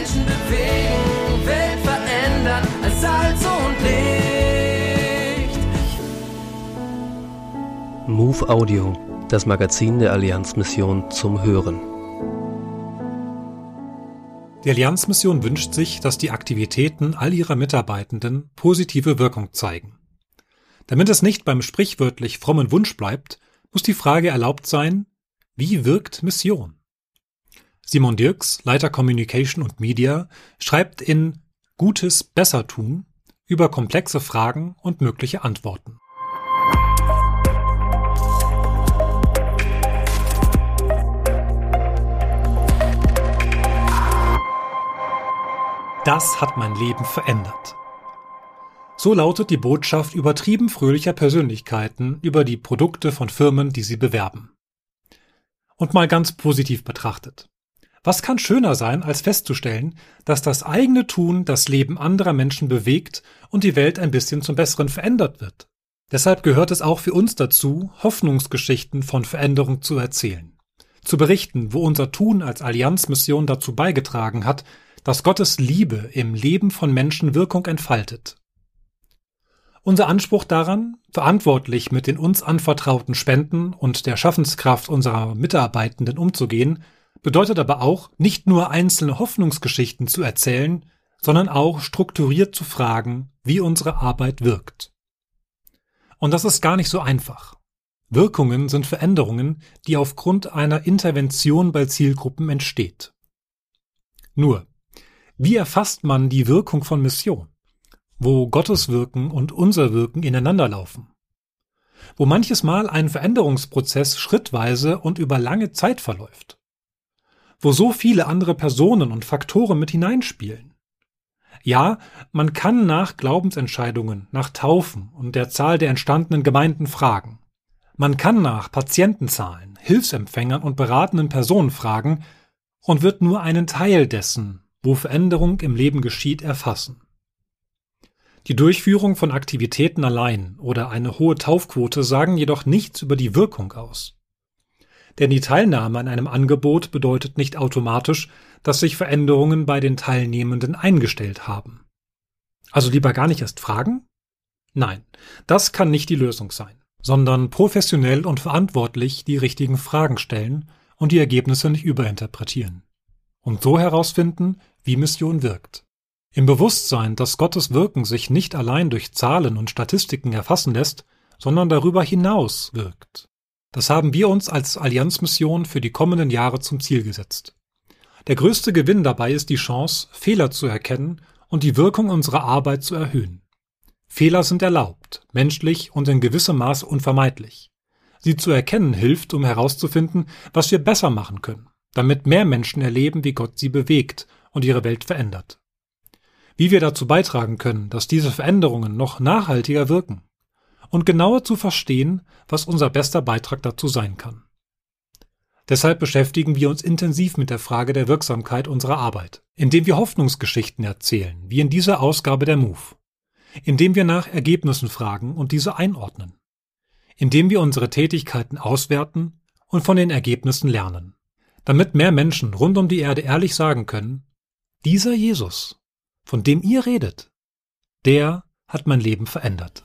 Menschen bewegen, Welt verändern als Salz und Licht. Move Audio, das Magazin der Allianzmission zum Hören. Die Allianzmission wünscht sich, dass die Aktivitäten all ihrer Mitarbeitenden positive Wirkung zeigen. Damit es nicht beim sprichwörtlich frommen Wunsch bleibt, muss die Frage erlaubt sein, wie wirkt Mission? Simon Dirks, Leiter Communication und Media, schreibt in Gutes besser tun über komplexe Fragen und mögliche Antworten. Das hat mein Leben verändert. So lautet die Botschaft übertrieben fröhlicher Persönlichkeiten über die Produkte von Firmen, die sie bewerben. Und mal ganz positiv betrachtet. Was kann schöner sein, als festzustellen, dass das eigene Tun das Leben anderer Menschen bewegt und die Welt ein bisschen zum Besseren verändert wird? Deshalb gehört es auch für uns dazu, Hoffnungsgeschichten von Veränderung zu erzählen. Zu berichten, wo unser Tun als Allianzmission dazu beigetragen hat, dass Gottes Liebe im Leben von Menschen Wirkung entfaltet. Unser Anspruch daran, verantwortlich mit den uns anvertrauten Spenden und der Schaffenskraft unserer Mitarbeitenden umzugehen, bedeutet aber auch, nicht nur einzelne Hoffnungsgeschichten zu erzählen, sondern auch strukturiert zu fragen, wie unsere Arbeit wirkt. Und das ist gar nicht so einfach. Wirkungen sind Veränderungen, die aufgrund einer Intervention bei Zielgruppen entsteht. Nur, wie erfasst man die Wirkung von Mission? Wo Gottes Wirken und unser Wirken ineinanderlaufen? Wo manches Mal ein Veränderungsprozess schrittweise und über lange Zeit verläuft? Wo so viele andere Personen und Faktoren mit hineinspielen? Ja, man kann nach Glaubensentscheidungen, nach Taufen und der Zahl der entstandenen Gemeinden fragen. Man kann nach Patientenzahlen, Hilfsempfängern und beratenden Personen fragen und wird nur einen Teil dessen, wo Veränderung im Leben geschieht, erfassen. Die Durchführung von Aktivitäten allein oder eine hohe Taufquote sagen jedoch nichts über die Wirkung aus. Denn die Teilnahme an einem Angebot bedeutet nicht automatisch, dass sich Veränderungen bei den Teilnehmenden eingestellt haben. Also lieber gar nicht erst fragen? Nein, das kann nicht die Lösung sein, sondern professionell und verantwortlich die richtigen Fragen stellen und die Ergebnisse nicht überinterpretieren. Und so herausfinden, wie Mission wirkt. Im Bewusstsein, dass Gottes Wirken sich nicht allein durch Zahlen und Statistiken erfassen lässt, sondern darüber hinaus wirkt. Das haben wir uns als Allianzmission für die kommenden Jahre zum Ziel gesetzt. Der größte Gewinn dabei ist die Chance, Fehler zu erkennen und die Wirkung unserer Arbeit zu erhöhen. Fehler sind erlaubt, menschlich und in gewissem Maß unvermeidlich. Sie zu erkennen hilft, um herauszufinden, was wir besser machen können damit mehr Menschen erleben, wie Gott sie bewegt und ihre Welt verändert. Wie wir dazu beitragen können, dass diese Veränderungen noch nachhaltiger wirken und genauer zu verstehen, was unser bester Beitrag dazu sein kann. Deshalb beschäftigen wir uns intensiv mit der Frage der Wirksamkeit unserer Arbeit, indem wir Hoffnungsgeschichten erzählen, wie in dieser Ausgabe der MOVE, indem wir nach Ergebnissen fragen und diese einordnen, indem wir unsere Tätigkeiten auswerten und von den Ergebnissen lernen damit mehr Menschen rund um die Erde ehrlich sagen können, dieser Jesus, von dem ihr redet, der hat mein Leben verändert.